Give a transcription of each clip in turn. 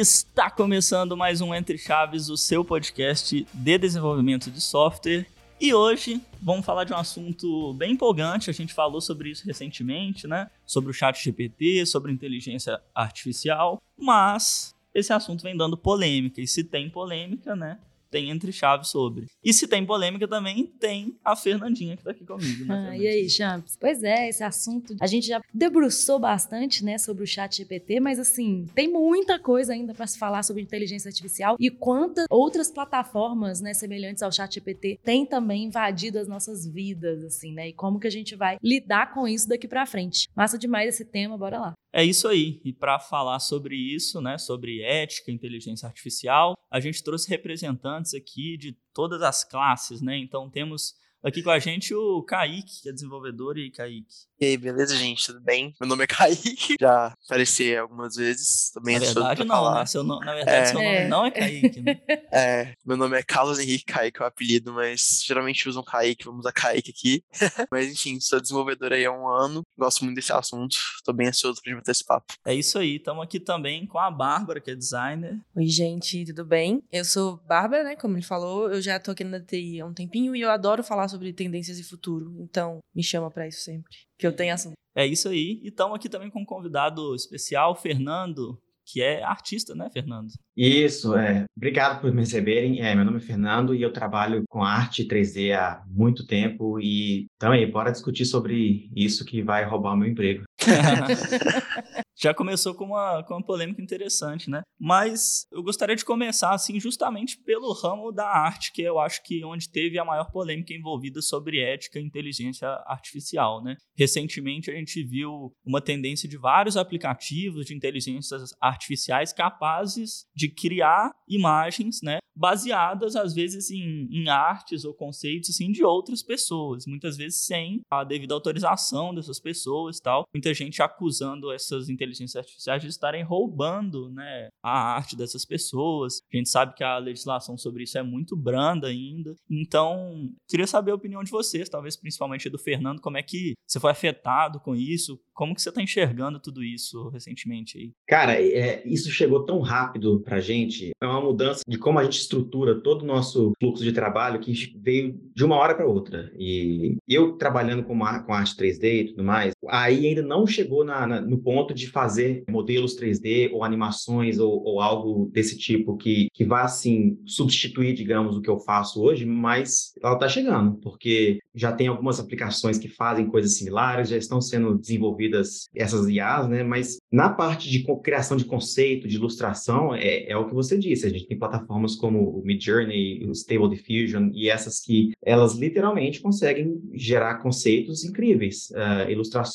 Está começando mais um Entre Chaves, o seu podcast de desenvolvimento de software. E hoje vamos falar de um assunto bem empolgante. A gente falou sobre isso recentemente, né? Sobre o chat GPT, sobre inteligência artificial. Mas esse assunto vem dando polêmica. E se tem polêmica, né? Tem entre chaves sobre. E se tem polêmica também, tem a Fernandinha que tá aqui comigo. Né, ah, e aí, Champs? Pois é, esse assunto a gente já debruçou bastante, né, sobre o chat GPT, mas assim, tem muita coisa ainda para se falar sobre inteligência artificial e quantas outras plataformas, né, semelhantes ao chat GPT têm também invadido as nossas vidas, assim, né, e como que a gente vai lidar com isso daqui para frente. Massa demais esse tema, bora lá. É isso aí. E para falar sobre isso, né, sobre ética, inteligência artificial, a gente trouxe representantes aqui de todas as classes, né? Então temos aqui com a gente o Kaique, que é desenvolvedor, e Kaique. E aí, beleza, gente? Tudo bem? Meu nome é Kaique, já apareci algumas vezes. Também na verdade, não, falar. né? Seu no... Na verdade, é. seu nome é. não é Kaique, né? É, meu nome é Carlos Henrique Kaique, é o apelido, mas geralmente usam Kaique, vamos usar Kaique aqui. mas enfim, sou desenvolvedor aí há um ano, gosto muito desse assunto, tô bem ansioso pra gente bater esse papo. É isso aí, estamos aqui também com a Bárbara, que é designer. Oi, gente, tudo bem? Eu sou Bárbara, né? Como ele falou, eu já tô aqui na TI há um tempinho e eu adoro falar sobre tendências e futuro, então me chama para isso sempre que eu tenho assunto. É isso aí. E estamos aqui também com um convidado especial, Fernando, que é artista, né, Fernando? Isso, é. Obrigado por me receberem. É, meu nome é Fernando e eu trabalho com arte 3D há muito tempo e também bora discutir sobre isso que vai roubar o meu emprego. já começou com uma, com uma polêmica interessante, né? Mas eu gostaria de começar, assim, justamente pelo ramo da arte, que eu acho que onde teve a maior polêmica envolvida sobre ética e inteligência artificial, né? Recentemente a gente viu uma tendência de vários aplicativos de inteligências artificiais capazes de criar imagens, né? Baseadas, às vezes, em, em artes ou conceitos, assim, de outras pessoas. Muitas vezes sem a devida autorização dessas pessoas tal. Muita gente acusando essas inteligências inteligências artificiais de estarem roubando né, a arte dessas pessoas. A gente sabe que a legislação sobre isso é muito branda ainda. Então, queria saber a opinião de vocês, talvez principalmente do Fernando, como é que você foi afetado com isso? Como que você está enxergando tudo isso recentemente aí? Cara, é, isso chegou tão rápido para a gente. É uma mudança de como a gente estrutura todo o nosso fluxo de trabalho que veio de uma hora para outra. E eu trabalhando com, com arte 3D e tudo mais, aí ainda não chegou na, na, no ponto de fazer modelos 3D ou animações ou, ou algo desse tipo que, que vá, assim, substituir, digamos, o que eu faço hoje, mas ela está chegando, porque já tem algumas aplicações que fazem coisas similares, já estão sendo desenvolvidas essas IAs, né? Mas na parte de criação de conceito, de ilustração, é, é o que você disse. A gente tem plataformas como o Midjourney, o Stable Diffusion e essas que elas literalmente conseguem gerar conceitos incríveis, uh, ilustrações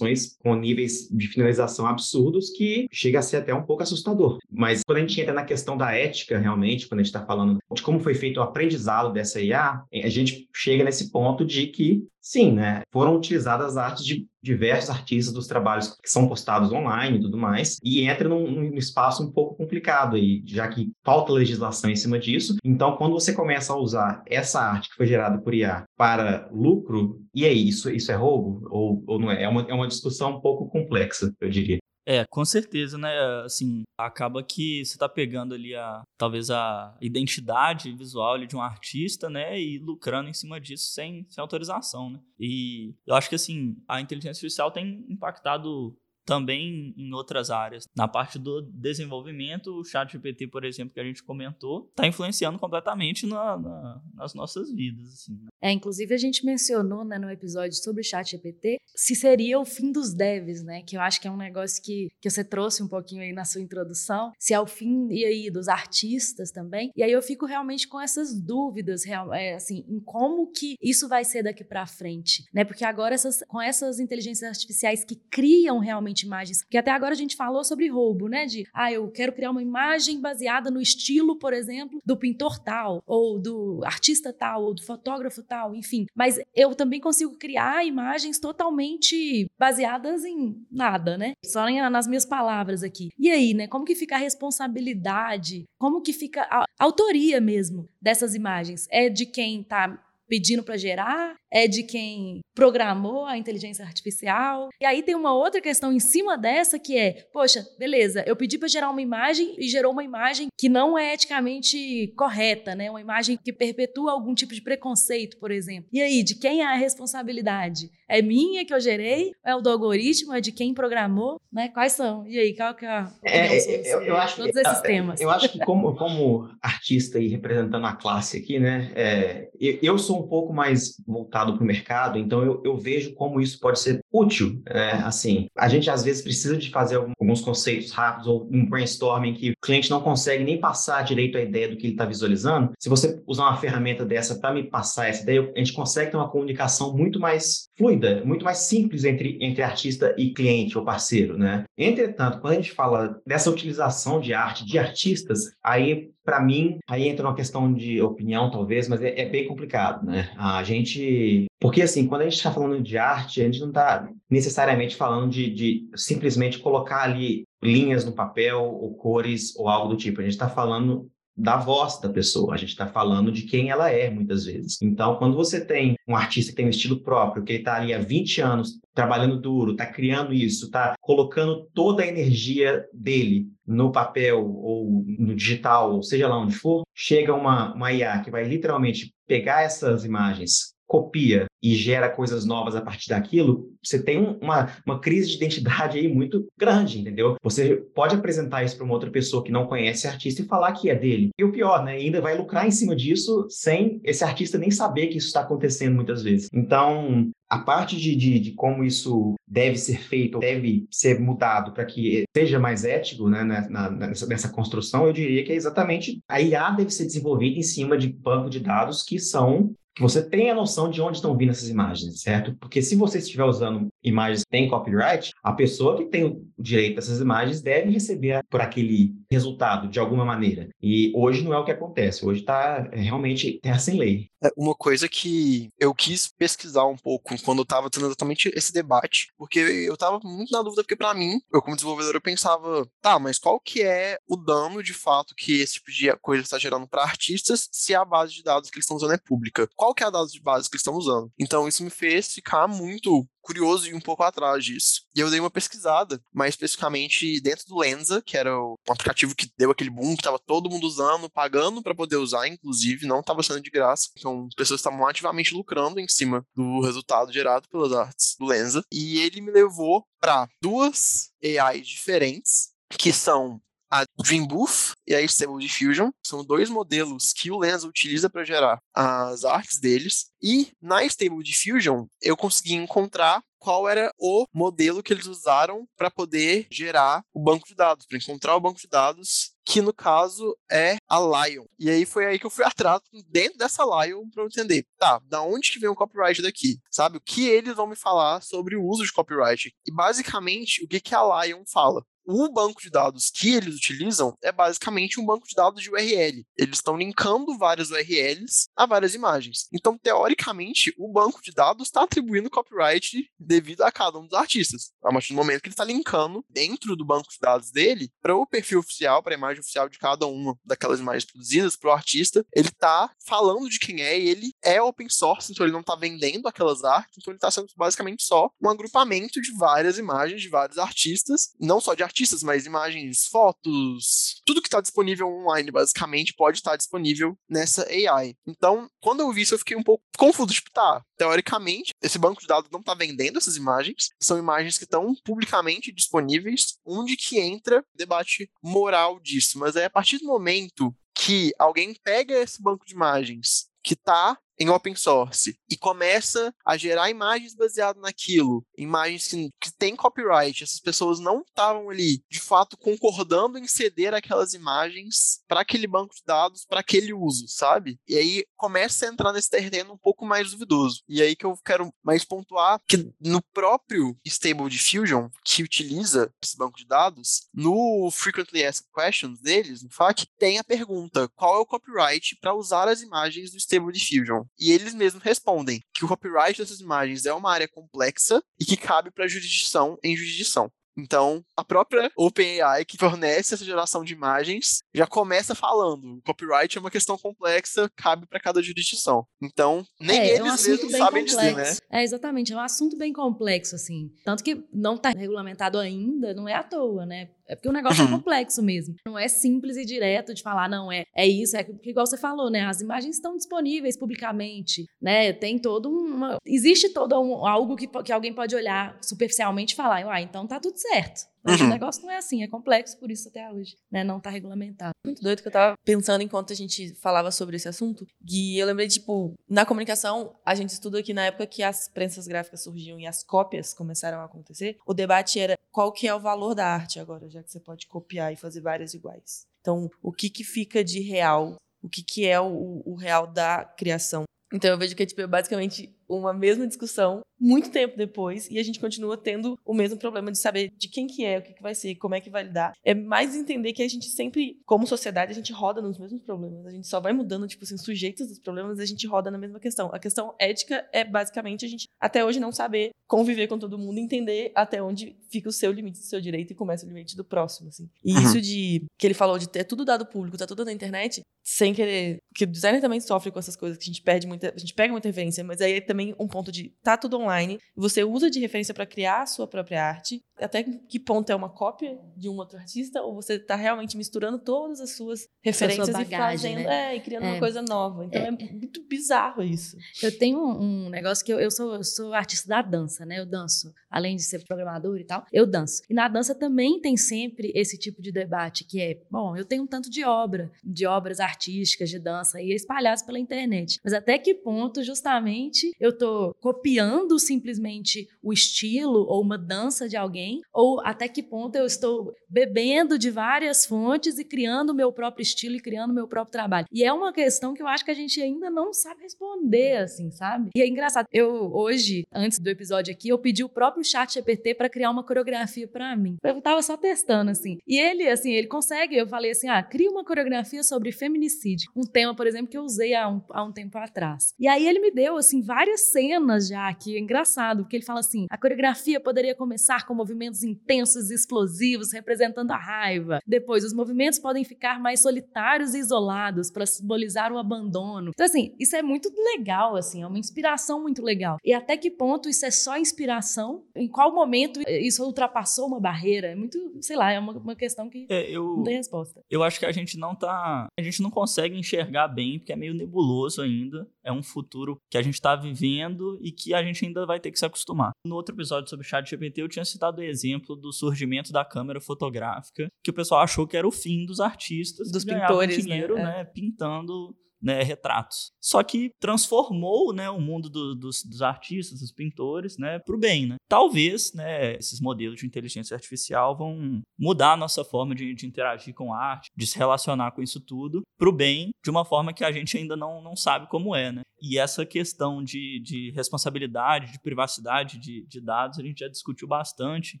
com níveis de finalização absurdos que chega a ser até um pouco assustador. Mas quando a gente entra na questão da ética, realmente, quando a gente está falando de como foi feito o aprendizado dessa IA, a gente chega nesse ponto de que Sim, né? Foram utilizadas artes de diversos artistas dos trabalhos que são postados online e tudo mais, e entra num, num, espaço um pouco complicado aí, já que falta legislação em cima disso. Então, quando você começa a usar essa arte que foi gerada por IA para lucro, e aí, isso, isso é roubo ou, ou não é? É uma, é uma discussão um pouco complexa, eu diria. É, com certeza, né? Assim, acaba que você tá pegando ali a talvez a identidade visual ali de um artista, né? E lucrando em cima disso sem, sem autorização, né? E eu acho que assim, a inteligência artificial tem impactado também em outras áreas. Na parte do desenvolvimento, o chat GPT, por exemplo, que a gente comentou, está influenciando completamente na, na, nas nossas vidas. Assim. Né? É, inclusive a gente mencionou né, no episódio sobre o chat GPT se seria o fim dos devs, né? Que eu acho que é um negócio que, que você trouxe um pouquinho aí na sua introdução. Se é o fim, e aí, dos artistas também. E aí eu fico realmente com essas dúvidas, real, é, assim, em como que isso vai ser daqui para frente, né? Porque agora essas, com essas inteligências artificiais que criam realmente realmente imagens. Porque até agora a gente falou sobre roubo, né? De, ah, eu quero criar uma imagem baseada no estilo, por exemplo, do pintor tal, ou do artista tal, ou do fotógrafo tal, enfim. Mas eu também consigo criar imagens totalmente baseadas em nada, né? Só nas minhas palavras aqui. E aí, né? Como que fica a responsabilidade? Como que fica a autoria mesmo dessas imagens? É de quem tá pedindo para gerar? É de quem programou a inteligência artificial? E aí tem uma outra questão em cima dessa que é, poxa, beleza, eu pedi para gerar uma imagem e gerou uma imagem que não é eticamente correta, né? Uma imagem que perpetua algum tipo de preconceito, por exemplo. E aí, de quem é a responsabilidade? É minha que eu gerei? É o do algoritmo? É de quem programou? Né? Quais são? E aí, qual que é a é, é, eu, eu acho todos que, esses temas? Eu acho que como, como artista e representando a classe aqui, né? É, eu, eu sou um pouco mais voltado para o mercado, então eu, eu, vejo como isso pode ser útil. Né? Assim, a gente às vezes precisa de fazer alguns conceitos rápidos ou um brainstorming que o cliente não consegue nem passar direito a ideia do que ele está visualizando. Se você usar uma ferramenta dessa para me passar essa ideia, a gente consegue ter uma comunicação muito mais fluida, muito mais simples entre, entre artista e cliente ou parceiro, né? Entretanto, quando a gente fala dessa utilização de arte de artistas, aí para mim, aí entra uma questão de opinião, talvez, mas é, é, bem complicado, né? A gente. Porque, assim, quando a gente está falando de arte, a gente não está necessariamente falando de, de, simplesmente colocar ali linhas no papel, ou cores, ou algo do tipo. A gente está falando da voz da pessoa, a gente está falando de quem ela é, muitas vezes. Então, quando você tem um artista que tem um estilo próprio, que ele está ali há 20 anos trabalhando duro, está criando isso, está colocando toda a energia dele no papel ou no digital, ou seja lá onde for, chega uma, uma IA que vai literalmente pegar essas imagens, copia e gera coisas novas a partir daquilo, você tem uma, uma crise de identidade aí muito grande, entendeu? Você pode apresentar isso para uma outra pessoa que não conhece artista e falar que é dele. E o pior, né? Ainda vai lucrar em cima disso sem esse artista nem saber que isso está acontecendo muitas vezes. Então, a parte de, de, de, como isso deve ser feito, deve ser mudado para que seja mais ético né, na, nessa, nessa, construção, eu diria que é exatamente a IA deve ser desenvolvida em cima de banco de dados que são que você tenha noção de onde estão vindo essas imagens, certo? Porque se você estiver usando imagens que têm copyright, a pessoa que tem o direito a essas imagens deve receber por aquele resultado de alguma maneira. E hoje não é o que acontece. Hoje está é, realmente terra sem lei. É uma coisa que eu quis pesquisar um pouco quando eu estava tendo exatamente esse debate, porque eu estava muito na dúvida, porque para mim, eu como desenvolvedor, eu pensava, tá, mas qual que é o dano de fato que esse tipo de coisa está gerando para artistas se a base de dados que eles estão usando é pública? Qual que é a base de base que eles estão usando? Então isso me fez ficar muito curioso e um pouco atrás disso. E eu dei uma pesquisada, mais especificamente dentro do Lenza, que era o aplicativo que deu aquele boom, que tava todo mundo usando, pagando para poder usar, inclusive, não estava sendo de graça. Então, pessoas estavam ativamente lucrando em cima do resultado gerado pelas artes do Lenza. E ele me levou para duas AIs diferentes, que são a Dreambooth e a Stable Diffusion. São dois modelos que o Lenza utiliza para gerar as artes deles. E na Stable Diffusion, eu consegui encontrar qual era o modelo que eles usaram para poder gerar o banco de dados, para encontrar o banco de dados que no caso é a Lion. E aí foi aí que eu fui atrás dentro dessa Lion para entender, tá, da onde que vem o copyright daqui? Sabe? O que eles vão me falar sobre o uso de copyright? E basicamente, o que que a Lion fala? O banco de dados que eles utilizam é basicamente um banco de dados de URL. Eles estão linkando várias URLs a várias imagens. Então, teoricamente, o banco de dados está atribuindo copyright devido a cada um dos artistas. A partir do momento que ele está linkando dentro do banco de dados dele para o perfil oficial, para a imagem oficial de cada uma daquelas imagens produzidas para o artista, ele está falando de quem é e ele é open source, então ele não está vendendo aquelas artes, então ele está sendo basicamente só um agrupamento de várias imagens de vários artistas, não só de artistas, mas imagens, fotos, tudo que está disponível online, basicamente, pode estar disponível nessa AI. Então, quando eu vi isso, eu fiquei um pouco confuso. Tipo, tá, teoricamente, esse banco de dados não está vendendo essas imagens, são imagens que estão publicamente disponíveis, onde que entra o debate moral disso. Mas aí, a partir do momento que alguém pega esse banco de imagens que está em open source e começa a gerar imagens baseadas naquilo, imagens que, que têm copyright, essas pessoas não estavam ali de fato concordando em ceder aquelas imagens para aquele banco de dados, para aquele uso, sabe? E aí começa a entrar nesse terreno um pouco mais duvidoso. E aí que eu quero mais pontuar que no próprio Stable Diffusion, que utiliza esse banco de dados, no Frequently Asked Questions deles, no FAQ, tem a pergunta: qual é o copyright para usar as imagens do Stable Diffusion? E eles mesmos respondem que o copyright dessas imagens é uma área complexa e que cabe para jurisdição em jurisdição. Então, a própria OpenAI, que fornece essa geração de imagens, já começa falando: o copyright é uma questão complexa, cabe para cada jurisdição. Então, nem é, eles é um assunto mesmos bem sabem complexo. dizer, né? É, exatamente, é um assunto bem complexo, assim. Tanto que não está regulamentado ainda, não é à toa, né? É porque o negócio Uhum. é complexo mesmo. Não é simples e direto de falar, não, é, é isso, é porque igual você falou, né? As imagens estão disponíveis publicamente, né? Tem todo uma. Existe todo um, algo que, que alguém pode olhar superficialmente e falar, ah, então tá tudo certo. Mas Uhum. o negócio não é assim, é complexo por isso até hoje, né? Não tá regulamentado. muito doido que eu tava pensando enquanto a gente falava sobre esse assunto. E eu lembrei, tipo, na comunicação, a gente estuda aqui na época que as prensas gráficas surgiam e as cópias começaram a acontecer. O debate era qual que é o valor da arte agora, já que você pode copiar e fazer várias iguais. Então, o que que fica de real? O que que é o, o real da criação? Então, eu vejo que é, tipo, basicamente uma mesma discussão muito tempo depois e a gente continua tendo o mesmo problema de saber de quem que é, o que, que vai ser, como é que vai lidar. É mais entender que a gente sempre, como sociedade, a gente roda nos mesmos problemas. A gente só vai mudando, tipo assim, sujeitos dos problemas, a gente roda na mesma questão. A questão ética é basicamente a gente até hoje não saber conviver com todo mundo, entender até onde fica o seu limite do seu direito e começa o limite do próximo, assim. E Uhum. isso de que ele falou de ter tudo dado público, tá tudo na internet, sem querer, que o designer também sofre com essas coisas que a gente perde muita, a gente pega muita referência, mas aí é também um ponto de tá tudo online, você usa de referência para criar a sua própria arte, até que ponto é uma cópia de um outro artista ou você tá realmente misturando todas as suas referências e bagagem, fazendo, né? é, e criando É. uma coisa nova. Então é, muito bizarro isso. Eu tenho um, negócio que eu, eu, sou, eu sou artista da dança, né? Eu danço. Além de ser programador e tal, eu danço. E na dança também tem sempre esse tipo de debate, que é, bom, eu tenho um tanto de obra, de obras artísticas de dança aí espalhadas pela internet. Mas até que ponto, justamente, eu tô copiando simplesmente o estilo ou uma dança de alguém, ou até que ponto eu estou bebendo de várias fontes e criando o meu próprio estilo e criando o meu próprio trabalho. E é uma questão que eu acho que a gente ainda não sabe responder, assim, sabe? E é engraçado. Eu, hoje, antes do episódio aqui, eu pedi o próprio chat GPT para criar uma coreografia para mim. Eu tava só testando, assim. E ele, assim, ele consegue. Eu falei assim, ah, cria uma coreografia sobre feminicídio. Um tema, por exemplo, que eu usei há um, há um tempo atrás. E aí ele me deu, assim, várias cenas já, que é engraçado, porque ele fala assim, a coreografia poderia começar com movimentos intensos e explosivos, representando a raiva. Depois, os movimentos podem ficar mais solitários e isolados para simbolizar o abandono. Então, assim, isso é muito legal, assim, é uma inspiração muito legal. E até que ponto isso é só inspiração? Em qual momento isso ultrapassou uma barreira? É muito, sei lá, é uma, uma questão que É, eu, não tem resposta. eu acho que a gente não tá. A gente não consegue enxergar bem, porque é meio nebuloso ainda. É um futuro que a gente tá vivendo e que a gente ainda vai ter que se acostumar. No outro episódio sobre o chat GPT, eu tinha citado o exemplo do surgimento da câmera fotográfica, que o pessoal achou que era o fim dos artistas Dos que pintores, né? dinheiro, É. né, pintando né, retratos. Só que transformou né, o mundo do- dos, dos artistas, dos pintores, né, para o bem. Né? Talvez né, esses modelos de inteligência artificial vão mudar a nossa forma de, de interagir com a arte, de se relacionar com isso tudo, para o bem, de uma forma que a gente ainda não, não sabe como é. Né? E essa questão de, de responsabilidade, de privacidade de, de dados, a gente já discutiu bastante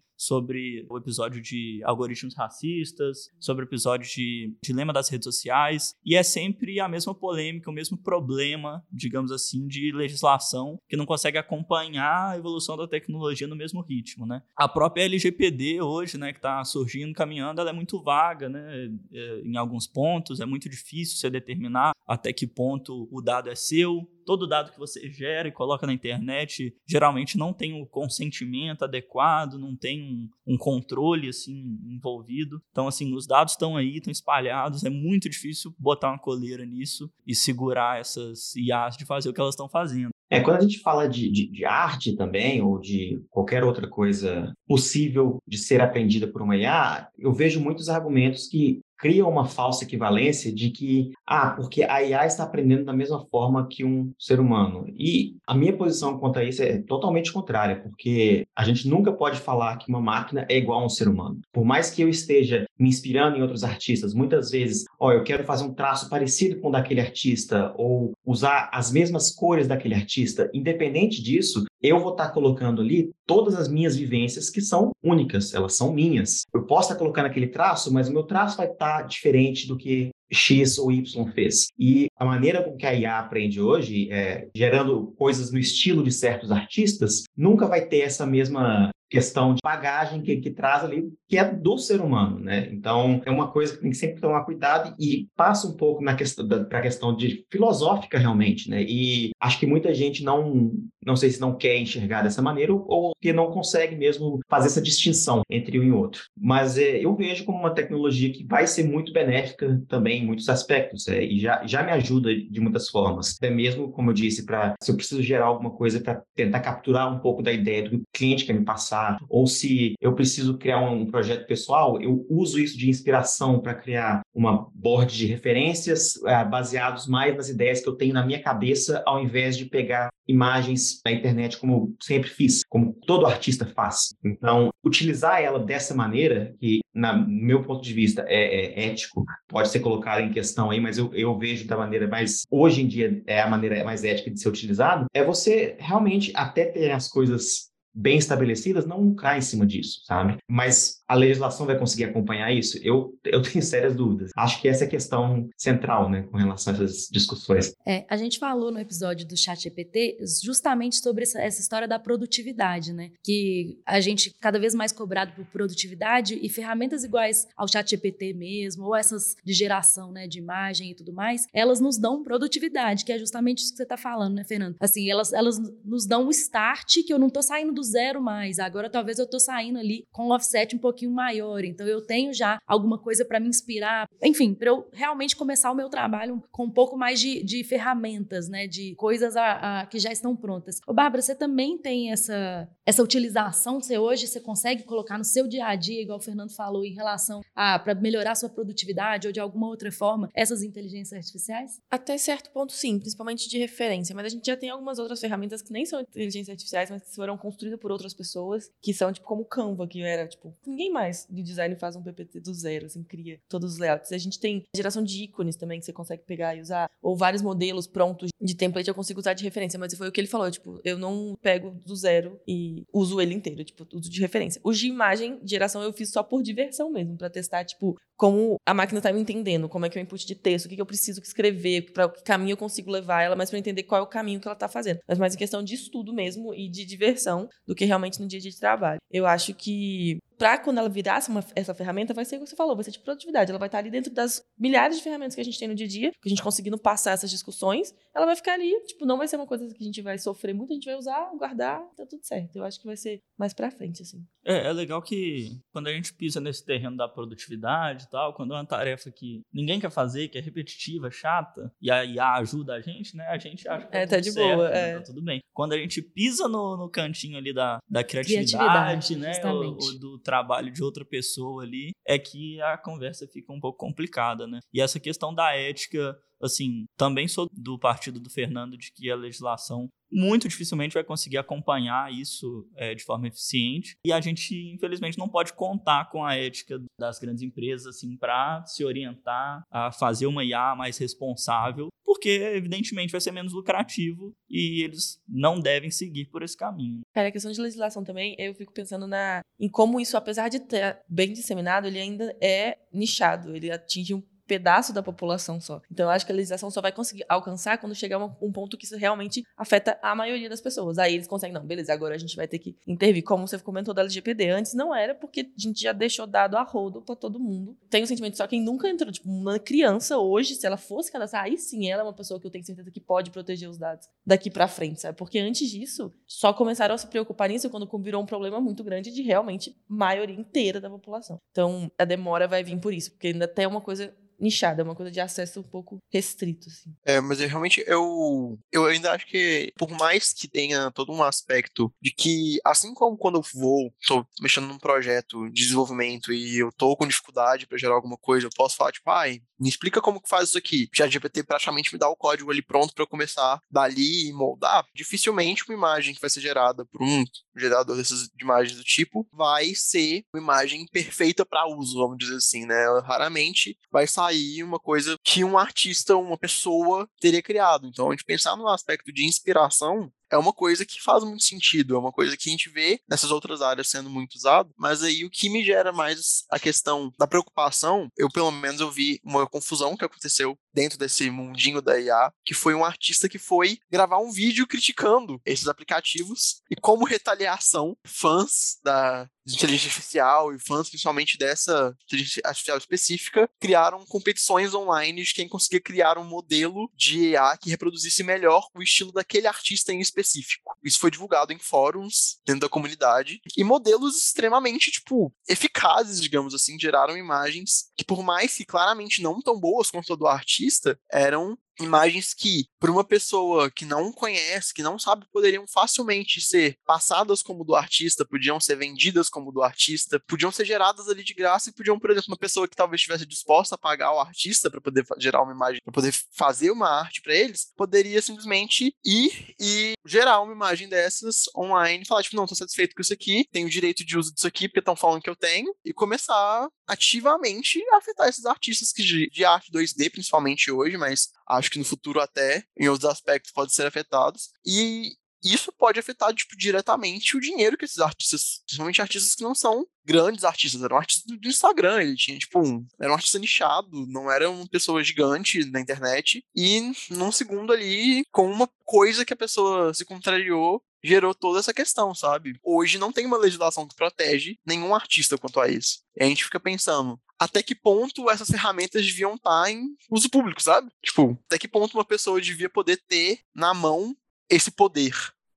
sobre o episódio de algoritmos racistas, sobre o episódio de dilema das redes sociais, e é sempre a mesma polêmica, o mesmo problema, digamos assim, de legislação que não consegue acompanhar a evolução da tecnologia no mesmo ritmo, né? A própria LGPD hoje, né, que está surgindo, caminhando, ela é muito vaga, né? É, em alguns pontos é muito difícil você determinar até que ponto o dado é seu, todo dado que você gera e coloca na internet geralmente não tem o consentimento adequado, não tem um, um controle assim envolvido. Então assim, os dados estão aí, estão espalhados, é muito difícil botar uma coleira nisso e segurar essas IAs de fazer o que elas estão fazendo. É, quando a gente fala de, de, de arte também, ou de qualquer outra coisa possível de ser aprendida por uma IA, eu vejo muitos argumentos que criam uma falsa equivalência de que, ah, porque a IA está aprendendo da mesma forma que um ser humano. E a minha posição quanto a isso é totalmente contrária, porque a gente nunca pode falar que uma máquina é igual a um ser humano. Por mais que eu esteja me inspirando em outros artistas, muitas vezes, ó, eu quero fazer um traço parecido com o daquele artista, ou usar as mesmas cores daquele artista, independente disso, eu vou estar colocando ali todas as minhas vivências que são únicas, elas são minhas. Eu posso estar colocando aquele traço, mas o meu traço vai estar diferente do que X ou Y fez. E a maneira com que a IA aprende hoje, é, gerando coisas no estilo de certos artistas, nunca vai ter essa mesma questão de bagagem que, que traz ali, que é do ser humano, né? Então, é uma coisa que tem que sempre tomar cuidado e passa um pouco na questão para a questão de filosófica realmente, né? E acho que muita gente não, não sei se não quer enxergar dessa maneira ou que não consegue mesmo fazer essa distinção entre um e outro. Mas é, eu vejo como uma tecnologia que vai ser muito benéfica também em muitos aspectos é, e já, já me ajuda de muitas formas. Até mesmo, como eu disse, para se eu preciso gerar alguma coisa para tentar capturar um pouco da ideia do que cliente quer me passar, ou se eu preciso criar um projeto pessoal, eu uso isso de inspiração para criar uma board de referências é, baseados mais nas ideias que eu tenho na minha cabeça, ao invés de pegar imagens na internet como sempre fiz, como todo artista faz. Então, utilizar ela dessa maneira, que, no meu ponto de vista, é, é ético, pode ser colocado em questão aí, mas eu, eu vejo da maneira mais, hoje em dia, é a maneira mais ética de ser utilizado, é você realmente até ter as coisas bem estabelecidas, não cai em cima disso, sabe? Mas a legislação vai conseguir acompanhar isso? Eu, eu tenho sérias dúvidas. Acho que essa é a questão central, né, com relação a essas discussões. É, a gente falou no episódio do Chat GPT justamente sobre essa, essa história da produtividade, né? Que a gente cada vez mais cobrado por produtividade e ferramentas iguais ao Chat GPT mesmo, ou essas de geração, né, de imagem e tudo mais, elas nos dão produtividade, que é justamente isso que você está falando, né, Fernando? Assim, elas, elas nos dão um start que eu não estou saindo do zero mais. Agora talvez eu estou saindo ali com offset um pouquinho pouquinho maior. Então eu tenho já alguma coisa para me inspirar, enfim, para eu realmente começar o meu trabalho com um pouco mais de, de ferramentas, né, de coisas a, a, que já estão prontas. Ô, Bárbara, você também tem essa essa utilização? Você hoje você consegue colocar no seu dia a dia, igual o Fernando falou, em relação a para melhorar a sua produtividade ou de alguma outra forma essas inteligências artificiais? Até certo ponto, sim, principalmente de referência. Mas a gente já tem algumas outras ferramentas que nem são inteligências artificiais, mas que foram construídas por outras pessoas, que são tipo como Canva, que era tipo ninguém mais de design faz um PPT do zero, assim, cria todos os layouts. A gente tem geração de ícones também que você consegue pegar e usar, ou vários modelos prontos de template eu consigo usar de referência, mas foi o que ele falou, tipo, eu não pego do zero e uso ele inteiro, tipo, uso de referência. Os de imagem, geração eu fiz só por diversão mesmo, para testar, tipo, como a máquina tá me entendendo, como é que é o input de texto, o que, que eu preciso escrever, para que caminho eu consigo levar ela, mas para entender qual é o caminho que ela tá fazendo. Mas mais em questão de estudo mesmo e de diversão do que realmente no dia a dia de trabalho. Eu acho que para quando ela virasse uma, essa ferramenta, vai ser o que você falou, vai ser de produtividade. Ela vai estar ali dentro das milhares de ferramentas que a gente tem no dia a dia, que a gente conseguindo passar essas discussões, ela vai ficar ali, tipo, não vai ser uma coisa que a gente vai sofrer muito, a gente vai usar, guardar, tá tudo certo. Eu acho que vai ser mais para frente, assim. É, é legal que quando a gente pisa nesse terreno da produtividade e tal, quando é uma tarefa que ninguém quer fazer, que é repetitiva, chata, e a IA ajuda a gente, né? A gente acha que tá, é, tá de certo, boa, né, é. tá tudo bem. Quando a gente pisa no, no cantinho ali da, da criatividade, criatividade né? Ou, ou do trabalho de outra pessoa ali, é que a conversa fica um pouco complicada, né? E essa questão da ética, assim, também sou do partido do Fernando de que a legislação muito dificilmente vai conseguir acompanhar isso é, de forma eficiente. E a gente, infelizmente, não pode contar com a ética das grandes empresas assim, para se orientar a fazer uma IA mais responsável, porque, evidentemente, vai ser menos lucrativo e eles não devem seguir por esse caminho. Cara, a questão de legislação também, eu fico pensando na, em como isso, apesar de ter bem disseminado, ele ainda é nichado, ele atinge um pedaço da população só. Então, eu acho que a legislação só vai conseguir alcançar quando chegar um, um ponto que isso realmente afeta a maioria das pessoas. Aí eles conseguem, não, beleza, agora a gente vai ter que intervir. Como você comentou da LGPD, antes não era porque a gente já deixou dado a rodo para todo mundo. Tenho o sentimento só quem nunca entrou, tipo, uma criança hoje, se ela fosse cadastrar, aí sim ela é uma pessoa que eu tenho certeza que pode proteger os dados daqui para frente, sabe? Porque antes disso, só começaram a se preocupar nisso quando virou um problema muito grande de realmente maioria inteira da população. Então, a demora vai vir por isso, porque ainda tem uma coisa nichada, é uma coisa de acesso um pouco restrito, assim. É, mas eu realmente, eu, eu ainda acho que, por mais que tenha todo um aspecto de que, assim como quando eu vou, tô mexendo num projeto de desenvolvimento e eu tô com dificuldade para gerar alguma coisa, eu posso falar, tipo, ai, me explica como que faz isso aqui. Já GPT praticamente me dá o código ali pronto para eu começar dali e moldar. Dificilmente uma imagem que vai ser gerada por um gerador dessas imagens do tipo vai ser uma imagem perfeita para uso, vamos dizer assim, né? Raramente vai sair uma coisa que um artista, uma pessoa teria criado. Então, a gente pensar no aspecto de inspiração é uma coisa que faz muito sentido, é uma coisa que a gente vê nessas outras áreas sendo muito usado, mas aí o que me gera mais a questão da preocupação, eu pelo menos eu vi uma confusão que aconteceu dentro desse mundinho da IA, que foi um artista que foi gravar um vídeo criticando esses aplicativos e como retaliação, fãs da inteligência artificial e fãs principalmente dessa inteligência artificial específica criaram competições online de quem conseguia criar um modelo de IA que reproduzisse melhor o estilo daquele artista em específico. Isso foi divulgado em fóruns dentro da comunidade e modelos extremamente, tipo, eficazes, digamos assim, geraram imagens que por mais que claramente não tão boas quanto a do artista, eram imagens que, para uma pessoa que não conhece, que não sabe, poderiam facilmente ser passadas como do artista, podiam ser vendidas como do artista, podiam ser geradas ali de graça e podiam, por exemplo, uma pessoa que talvez estivesse disposta a pagar o artista para poder gerar uma imagem, para poder fazer uma arte para eles, poderia simplesmente ir e gerar uma imagem dessas online e falar, tipo, não, tô satisfeito com isso aqui, tenho direito de uso disso aqui porque estão falando que eu tenho, e começar ativamente a afetar esses artistas que de, de arte 2D, principalmente hoje, mas acho que no futuro até, em outros aspectos, podem ser afetados. E isso pode afetar tipo, diretamente o dinheiro que esses artistas, principalmente artistas que não são grandes artistas, eram artistas do Instagram, ele tinha tipo um, era um artista nichado, não era uma pessoa gigante na internet e num segundo ali com uma coisa que a pessoa se contrariou gerou toda essa questão, sabe? Hoje não tem uma legislação que protege nenhum artista quanto a isso. E a gente fica pensando, até que ponto essas ferramentas deviam estar em uso público, sabe? Tipo, até que ponto uma pessoa devia poder ter na mão esse poder,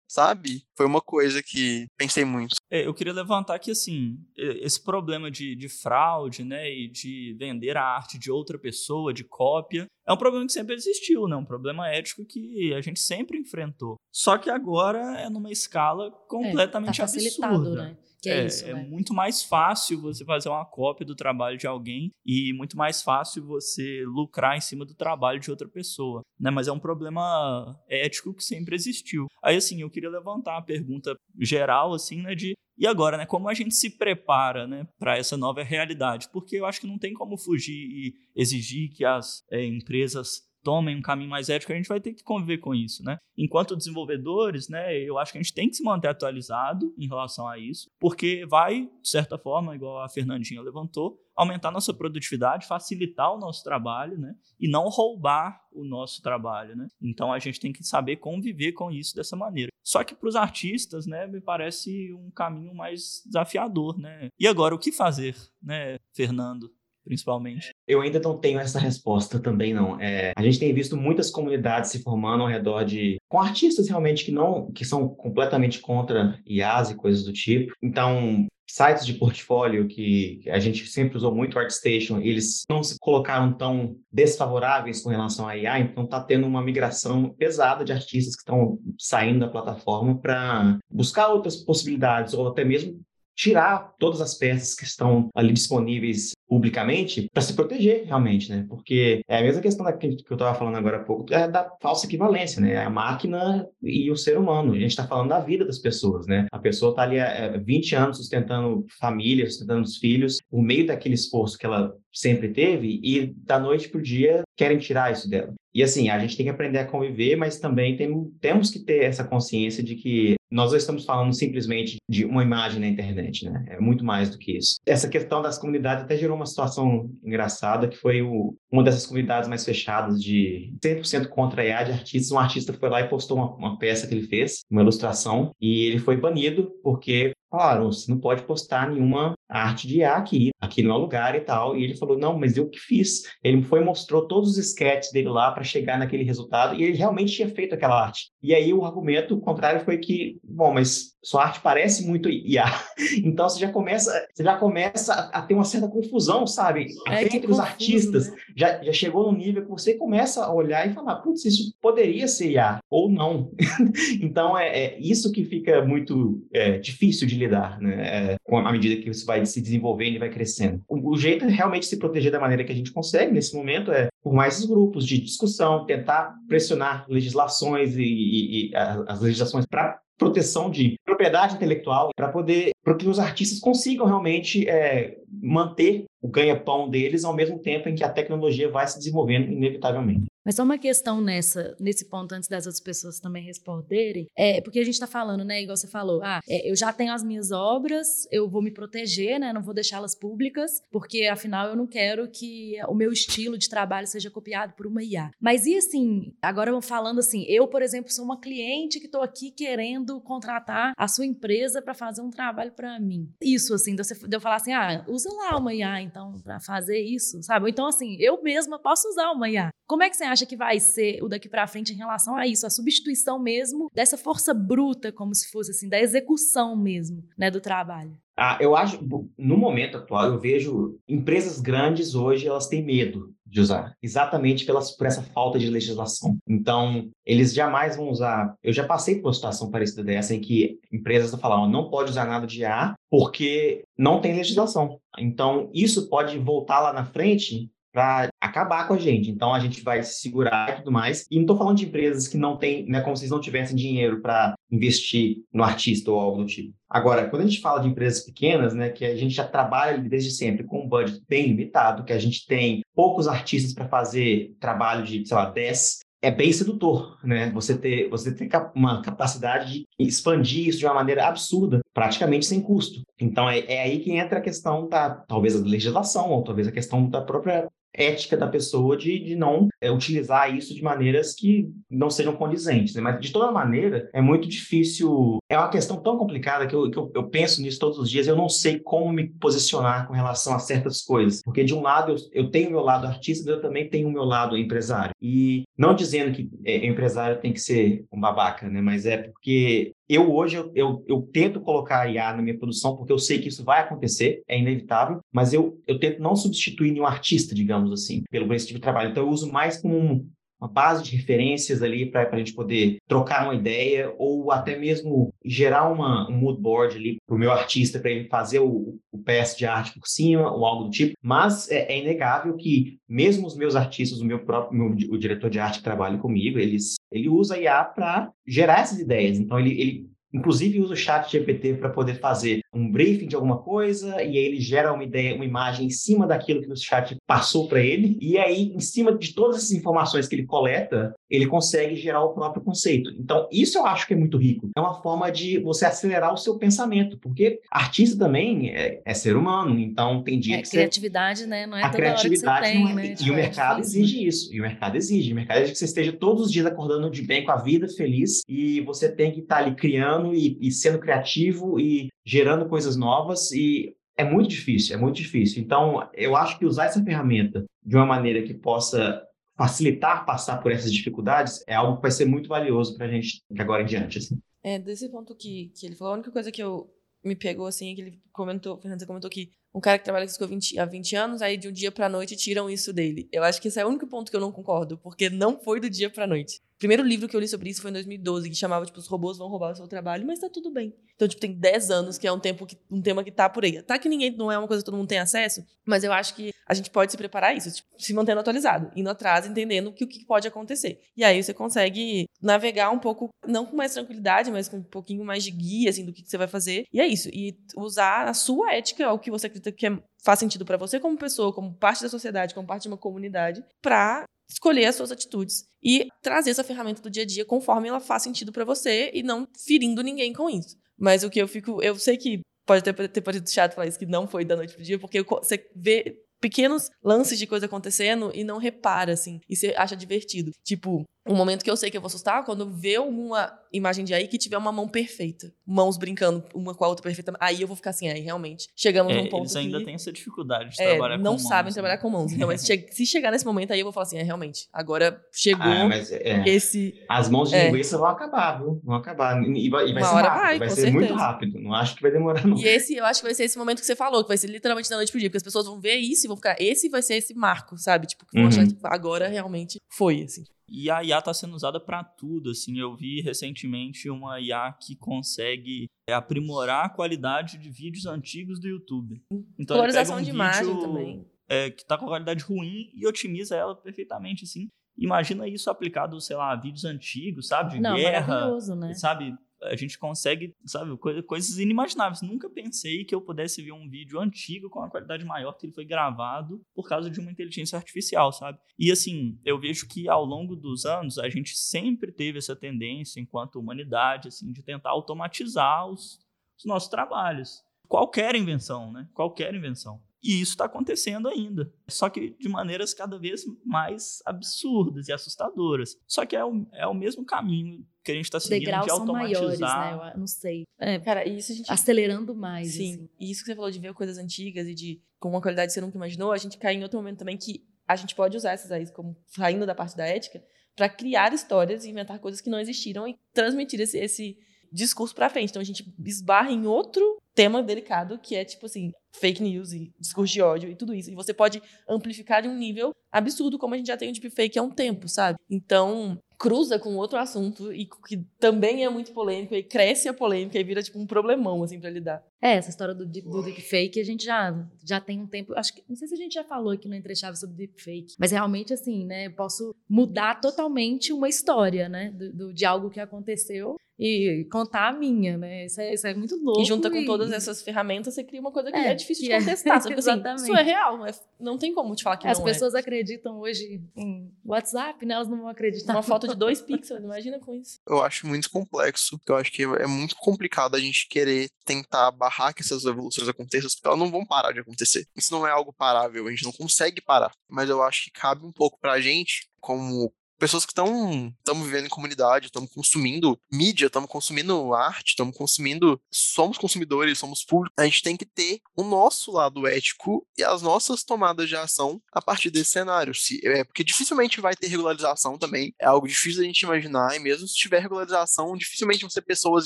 sabe? Foi uma coisa que pensei muito. É, eu queria levantar que, assim, esse problema de, de fraude, né, e de vender a arte de outra pessoa, de cópia, é um problema que sempre existiu, né? Um problema ético que a gente sempre enfrentou. Só que agora é numa escala completamente é, tá absurda. Né? Que é, é, isso, é né? muito mais fácil você fazer uma cópia do trabalho de alguém e muito mais fácil você lucrar em cima do trabalho de outra pessoa, né? Mas é um problema ético que sempre existiu. Aí assim, eu queria levantar a pergunta geral assim, né, de e agora, né, como a gente se prepara, né, para essa nova realidade? Porque eu acho que não tem como fugir e exigir que as é, empresas tomem um caminho mais ético, a gente vai ter que conviver com isso, né? Enquanto desenvolvedores, né, eu acho que a gente tem que se manter atualizado em relação a isso, porque vai, de certa forma, igual a Fernandinha levantou, aumentar nossa produtividade, facilitar o nosso trabalho, né? E não roubar o nosso trabalho, né? Então a gente tem que saber conviver com isso dessa maneira. Só que para os artistas, né, me parece um caminho mais desafiador, né? E agora o que fazer, né, Fernando? Principalmente? Eu ainda não tenho essa resposta também, não. É, a gente tem visto muitas comunidades se formando ao redor de... com artistas realmente que não... que são completamente contra IAs e coisas do tipo. Então, sites de portfólio que a gente sempre usou muito, ArtStation, eles não se colocaram tão desfavoráveis com relação à IA, então está tendo uma migração pesada de artistas que estão saindo da plataforma para buscar outras possibilidades ou até mesmo tirar todas as peças que estão ali disponíveis publicamente para se proteger realmente, né? Porque é a mesma questão que eu estava falando agora há pouco, é da falsa equivalência, né? A máquina e o ser humano. A gente está falando da vida das pessoas, né? A pessoa está ali há 20 anos sustentando família, sustentando os filhos, por meio daquele esforço que ela sempre teve e da noite para o dia querem tirar isso dela. E assim, a gente tem que aprender a conviver, mas também tem, temos que ter essa consciência de que nós não estamos falando simplesmente de uma imagem na internet, né? É muito mais do que isso. Essa questão das comunidades até gerou uma situação engraçada, que foi o, uma dessas comunidades mais fechadas de 100% contra a IA de artistas. Um artista foi lá e postou uma, uma peça que ele fez, uma ilustração, e ele foi banido porque falaram, você não pode postar nenhuma arte de IA aqui, aqui não é lugar e tal. E ele falou, não, mas eu que fiz. Ele foi e mostrou todos os sketches dele lá para chegar naquele resultado e ele realmente tinha feito aquela arte. E aí o argumento contrário foi que, bom, mas sua arte parece muito IA. Então você já começa, você já começa a, ter uma certa confusão, sabe? É, Entre os confuso, artistas. Né? Já, já chegou no nível que você começa a olhar e falar, putz, isso poderia ser IA ou não. então é, é, isso que fica muito é, difícil de lidar, né? É, a medida que você vai se desenvolvendo e vai crescendo. O, o jeito é realmente se proteger da maneira que a gente consegue nesse momento é formar esses grupos de discussão, tentar pressionar legislações e, e, e as legislações para proteção de propriedade intelectual para poder para que os artistas consigam realmente é, manter o ganha-pão deles ao mesmo tempo em que a tecnologia vai se desenvolvendo inevitavelmente. Mas só uma questão nessa, nesse ponto, antes das outras pessoas também responderem, é porque a gente está falando, né, igual você falou, ah, é, eu já tenho as minhas obras, eu vou me proteger, né, não vou deixá-las públicas, porque afinal eu não quero que o meu estilo de trabalho seja copiado por uma IA. Mas e assim, agora falando assim, eu, por exemplo, sou uma cliente que estou aqui querendo contratar a sua empresa para fazer um trabalho para mim. Isso, assim, de eu falar assim, ah, usa lá uma IA, então, para fazer isso, sabe? Ou então, assim, eu mesma posso usar uma IA. Como é que você acha que vai ser o daqui para frente em relação a isso, a substituição mesmo dessa força bruta, como se fosse assim, da execução mesmo, né, do trabalho? Ah, eu acho, no momento atual, eu vejo empresas grandes hoje, elas têm medo de usar, exatamente pelas, por essa falta de legislação. Então, eles jamais vão usar. Eu já passei por uma situação parecida dessa, em que empresas falam, não pode usar nada de A, porque não tem legislação. Então, isso pode voltar lá na frente para acabar com a gente. Então a gente vai se segurar e tudo mais. E não estou falando de empresas que não têm, né, como se não tivessem dinheiro para investir no artista ou algo do tipo. Agora, quando a gente fala de empresas pequenas, né, que a gente já trabalha desde sempre com um budget bem limitado, que a gente tem poucos artistas para fazer trabalho de, sei lá, 10, é bem sedutor, né? Você ter, você ter uma capacidade de expandir isso de uma maneira absurda, praticamente sem custo. Então é, é aí que entra a questão da talvez a legislação ou talvez a questão da própria ética da pessoa de, de não é, utilizar isso de maneiras que não sejam condizentes. Né? Mas, de toda maneira, é muito difícil. É uma questão tão complicada que, eu, que eu, eu, penso nisso todos os dias. Eu não sei como me posicionar com relação a certas coisas. Porque, de um lado, eu, eu tenho o meu lado artista, mas eu também tenho o meu lado empresário. E não dizendo que é, empresário tem que ser um babaca, né? mas é porque eu hoje eu, eu, tento colocar a IA na minha produção porque eu sei que isso vai acontecer, é inevitável, mas eu, eu tento não substituir nenhum artista, digamos assim, pelo esse tipo de trabalho. Então eu uso mais como um, uma base de referências ali para a gente poder trocar uma ideia ou até mesmo gerar uma, um mood board ali para o meu artista para ele fazer o, o PS de arte por cima ou algo do tipo. Mas é, é inegável que mesmo os meus artistas, o meu próprio meu, o diretor de arte que trabalha comigo, eles ele usa a IA para gerar essas ideias. Então ele, ele Inclusive, usa o chat GPT para poder fazer um briefing de alguma coisa, e aí ele gera uma ideia, uma imagem em cima daquilo que o chat passou para ele, e aí, em cima de todas essas informações que ele coleta, ele consegue gerar o próprio conceito. Então, isso eu acho que é muito rico. É uma forma de você acelerar o seu pensamento, porque artista também é, é ser humano, então tem dia é, que criatividade, você... né? Não é a toda criatividade hora que você tem, né? E o é mercado difícil. exige isso. E o mercado exige. O mercado exige que você esteja todos os dias acordando de bem com a vida, feliz, e você tem que estar ali criando e, e sendo criativo e gerando coisas novas e é muito difícil, é muito difícil. Então, eu acho que usar essa ferramenta de uma maneira que possa facilitar passar por essas dificuldades é algo que vai ser muito valioso para a gente de agora em diante. Assim. É, desse ponto que, que ele falou, a única coisa que eu me pegou assim é que ele comentou, Fernanda comentou que um cara que trabalha com isso 20, há 20 anos, aí de um dia pra noite tiram isso dele. Eu acho que esse é o único ponto que eu não concordo, porque não foi do dia pra noite. Primeiro livro que eu li sobre isso foi em 2012, que chamava, tipo, Os Robôs Vão Roubar o Seu Trabalho, mas tá tudo bem. Então, tipo, tem 10 anos que é um, tempo que, um tema que tá por aí. Tá que ninguém, não é uma coisa que todo mundo tem acesso, mas eu acho que a gente pode se preparar a isso, tipo, se mantendo atualizado, indo atrás, entendendo que, o que pode acontecer. E aí você consegue navegar um pouco, não com mais tranquilidade, mas com um pouquinho mais de guia, assim, do que, que você vai fazer. E é isso. E usar a sua ética, o que você acredita que é, faz sentido para você como pessoa, como parte da sociedade, como parte de uma comunidade, para escolher as suas atitudes e trazer essa ferramenta do dia a dia conforme ela faz sentido para você e não ferindo ninguém com isso. Mas o que eu fico, eu sei que pode ter, ter parecido chato falar isso que não foi da noite pro dia, porque você vê pequenos lances de coisa acontecendo e não repara, assim, e você acha divertido. Tipo, um momento que eu sei que eu vou assustar quando ver uma imagem de aí que tiver uma mão perfeita. Mãos brincando uma com a outra perfeita. Aí eu vou ficar assim, aí realmente. Chegamos É, num ponto eles ainda que têm essa dificuldade de é, trabalhar com não mãos, sabem né? trabalhar com mãos. Então, se chegar nesse momento aí eu vou falar assim, é realmente. Agora chegou Ah, mas é, esse as mãos de É. linguiça vão acabar, viu? Vão acabar. E vai, e vai Uma ser hora rápido, vai, vai com ser muito certeza. rápido. Não acho que vai demorar, não. E esse, eu acho que vai ser esse momento que você falou, que vai ser literalmente da noite pro dia, porque as pessoas vão ver isso e vão ficar. Esse vai ser esse marco, sabe? Tipo, que vão Uhum. achar, tipo, agora realmente foi, assim. E a IA está sendo usada para tudo, assim, eu vi recentemente uma IA que consegue é, aprimorar a qualidade de vídeos antigos do YouTube. Então Polarização um de imagem também. é, que tá com qualidade ruim e otimiza ela perfeitamente, assim. Imagina isso aplicado, sei lá, a vídeos antigos, sabe? De Não, guerra, maravilhoso, né? sabe? A gente consegue, sabe, coisas inimagináveis. Nunca pensei que eu pudesse ver um vídeo antigo com uma qualidade maior que ele foi gravado por causa de uma inteligência artificial, sabe? E assim, eu vejo que ao longo dos anos a gente sempre teve essa tendência, enquanto humanidade, assim, de tentar automatizar os, os nossos trabalhos. Qualquer invenção, né? Qualquer invenção. E isso está acontecendo ainda. Só que de maneiras cada vez mais absurdas e assustadoras. Só que é o, é o mesmo caminho que a gente está seguindo Degraus de automatizar. São maiores, né? Eu não sei. É, cara, isso a gente. Acelerando mais. Sim. Assim. E isso que você falou de ver coisas antigas e de com uma qualidade que você nunca imaginou, a gente cai em outro momento também que a gente pode usar essas aí como saindo da parte da ética para criar histórias e inventar coisas que não existiram e transmitir esse, esse discurso para frente. Então a gente esbarra em outro tema delicado que é tipo assim, fake news e discurso de ódio e tudo isso. E você pode amplificar de um nível absurdo, como a gente já tem o deepfake há um tempo, sabe? Então, cruza com outro assunto e que também é muito polêmico e cresce a polêmica e vira tipo um problemão assim para lidar. É, essa história do, do deepfake a gente já, já tem um tempo, acho que não sei se a gente já falou aqui no Entre Chaves sobre deepfake, mas realmente assim, né, eu posso mudar totalmente uma história, né, do, do, de algo que aconteceu e contar a minha, né? Isso é, isso é muito louco. E junta e... com todas essas ferramentas, você cria uma coisa que é, é difícil de contestar. É, assim, isso é real, é, não tem como te falar que As não é. pessoas é. acreditam hoje em WhatsApp, né? Elas não vão acreditar. Uma foto de dois pixels, imagina com isso. Eu acho muito complexo, eu acho que é muito complicado a gente querer tentar barrar que essas evoluções aconteçam, porque elas não vão parar de acontecer. Isso não é algo parável, a gente não consegue parar. Mas eu acho que cabe um pouco pra gente, como pessoas que estão vivendo em comunidade, estamos consumindo mídia, estamos consumindo arte, estamos consumindo, somos consumidores, somos públicos. A gente tem que ter o nosso lado ético e as nossas tomadas de ação a partir desse cenário. Se, é, porque dificilmente vai ter regularização também. É algo difícil a gente imaginar, e mesmo se tiver regularização, dificilmente vão ser pessoas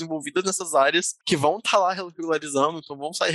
envolvidas nessas áreas que vão estar tá lá regularizando, então vão sair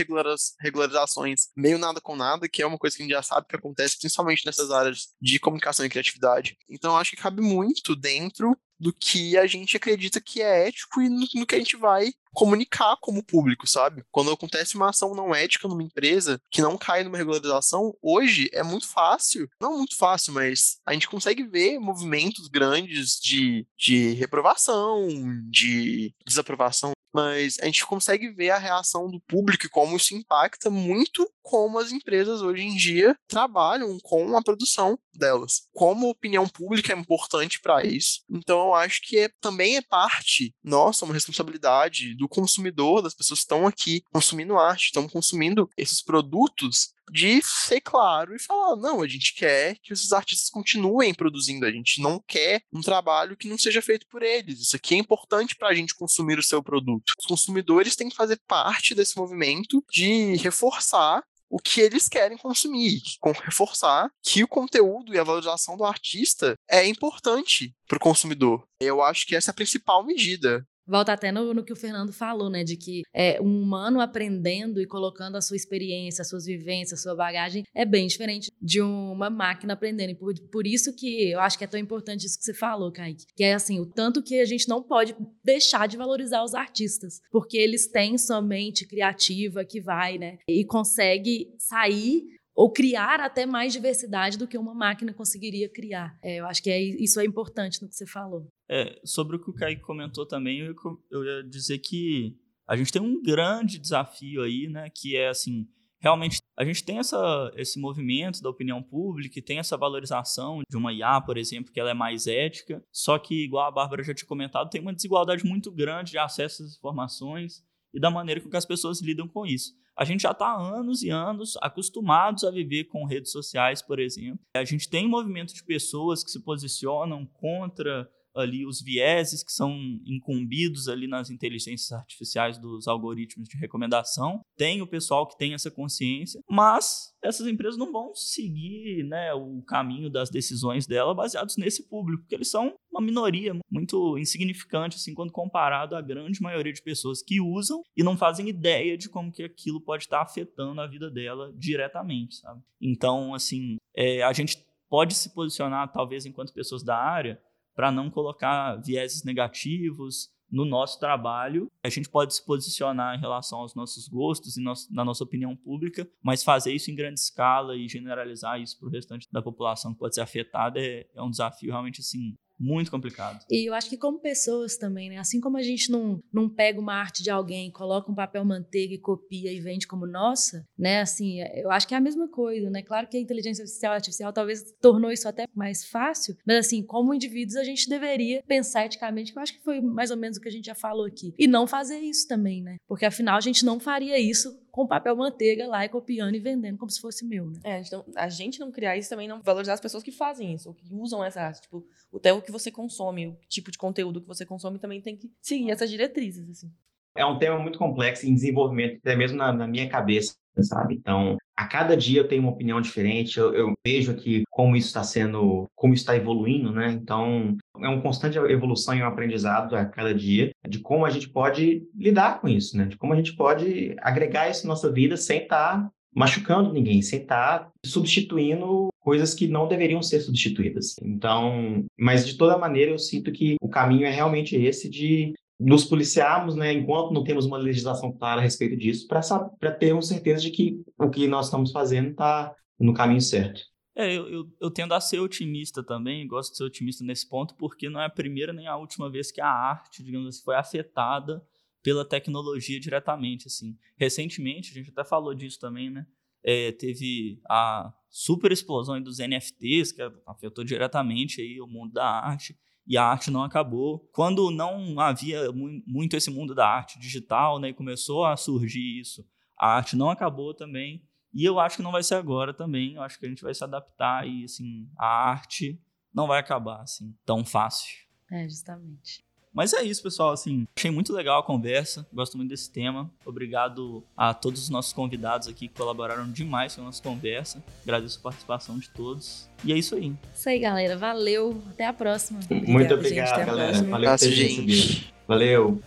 regularizações meio nada com nada, que é uma coisa que a gente já sabe que acontece, principalmente nessas áreas de comunicação e criatividade. Então, acho que cabe muito dentro do que a gente acredita que é ético e no, no, que a gente vai comunicar como público, sabe? Quando acontece uma ação não ética numa empresa que não cai numa regularização, hoje é muito fácil, não muito fácil, mas a gente consegue ver movimentos grandes de, de reprovação, de desaprovação mas a gente consegue ver a reação do público e como isso impacta muito como as empresas hoje em dia trabalham com a produção delas. Como a opinião pública é importante para isso. Então eu acho que é, também é parte nossa, uma responsabilidade do consumidor, das pessoas que estão aqui consumindo arte, estão consumindo esses produtos de ser claro e falar: não, a gente quer que esses artistas continuem produzindo, a gente não quer um trabalho que não seja feito por eles. Isso aqui é importante para a gente consumir o seu produto. Os consumidores têm que fazer parte desse movimento de reforçar o que eles querem consumir, reforçar que o conteúdo e a valorização do artista é importante para o consumidor. Eu acho que essa é a principal medida volta até no, no, que o Fernando falou, né? De que é, um humano aprendendo e colocando a sua experiência, as suas vivências, a sua bagagem é bem diferente de uma máquina aprendendo. E por, por isso que eu acho que é tão importante isso que você falou, Kaique. Que é assim, o tanto que a gente não pode deixar de valorizar os artistas. Porque eles têm sua mente criativa que vai, né? E consegue sair ou criar até mais diversidade do que uma máquina conseguiria criar. É, eu acho que é, isso é importante no que você falou. É, sobre o que o Kaique comentou também, eu, eu ia dizer que a gente tem um grande desafio aí, né, que é assim, realmente a gente tem essa, esse movimento da opinião pública e tem essa valorização de uma IA, por exemplo, que ela é mais ética, só que, igual a Bárbara já tinha comentado, tem uma desigualdade muito grande de acesso às informações e da maneira com que as pessoas lidam com isso. A gente já está anos e anos acostumados a viver com redes sociais, por exemplo. A gente tem um movimento de pessoas que se posicionam contra ali os vieses que são incumbidos ali nas inteligências artificiais dos algoritmos de recomendação. Tem o pessoal que tem essa consciência, mas essas empresas não vão seguir né, o caminho das decisões dela baseados nesse público, porque eles são uma minoria muito insignificante assim quando comparado à grande maioria de pessoas que usam e não fazem ideia de como que aquilo pode estar afetando a vida dela diretamente, sabe? Então, assim, é, a gente pode se posicionar talvez enquanto pessoas da área para não colocar vieses negativos no nosso trabalho. A gente pode se posicionar em relação aos nossos gostos e nosso, na nossa opinião pública, mas fazer isso em grande escala e generalizar isso para o restante da população que pode ser afetada é, é um desafio realmente assim Muito complicado. E eu acho que como pessoas também, né? Assim como a gente não, não pega uma arte de alguém, coloca um papel manteiga e copia e vende como nossa, né? Assim, eu acho que é a mesma coisa, né? Claro que a inteligência artificial, artificial talvez tornou isso até mais fácil, mas assim, como indivíduos a gente deveria pensar eticamente, que eu acho que foi mais ou menos o que a gente já falou aqui. E não fazer isso também, né? Porque afinal a gente não faria isso com papel manteiga lá e copiando e vendendo como se fosse meu, né? É, a gente, não, a gente não criar isso também não valorizar as pessoas que fazem isso, ou que usam essa arte. Tipo, até o que você consome, o tipo de conteúdo que você consome também tem que seguir essas diretrizes, assim. É um tema muito complexo em desenvolvimento, até mesmo na, na minha cabeça, sabe? Então, a cada dia eu tenho uma opinião diferente, eu, eu vejo aqui como isso está sendo, como está evoluindo, né? Então, é uma constante evolução e um aprendizado a cada dia de como a gente pode lidar com isso, né? De como a gente pode agregar isso na nossa vida sem estar tá machucando ninguém, sem estar tá substituindo coisas que não deveriam ser substituídas. Então, mas de toda maneira eu sinto que o caminho é realmente esse de nos policiarmos, né, enquanto não temos uma legislação clara a respeito disso, para termos certeza de que o que nós estamos fazendo está no caminho certo. É, eu, eu, eu, tendo a ser otimista também, gosto de ser otimista nesse ponto, porque não é a primeira nem a última vez que a arte, digamos assim, foi afetada pela tecnologia diretamente, assim. Recentemente, a gente até falou disso também, né? É, teve a super explosão dos NFTs, que afetou diretamente aí o mundo da arte e a arte não acabou. Quando não havia muito esse mundo da arte digital, né, e começou a surgir isso, a arte não acabou também. E eu acho que não vai ser agora também. Eu acho que a gente vai se adaptar e assim, a arte não vai acabar assim tão fácil. É, justamente. Mas é isso, pessoal. Assim, achei muito legal a conversa. Gosto muito desse tema. Obrigado a todos os nossos convidados aqui que colaboraram demais com a nossa conversa. Agradeço a participação de todos. E é isso aí. Isso aí, galera. Valeu. Até a próxima. Muito obrigado, galera. Valeu gente. Valeu.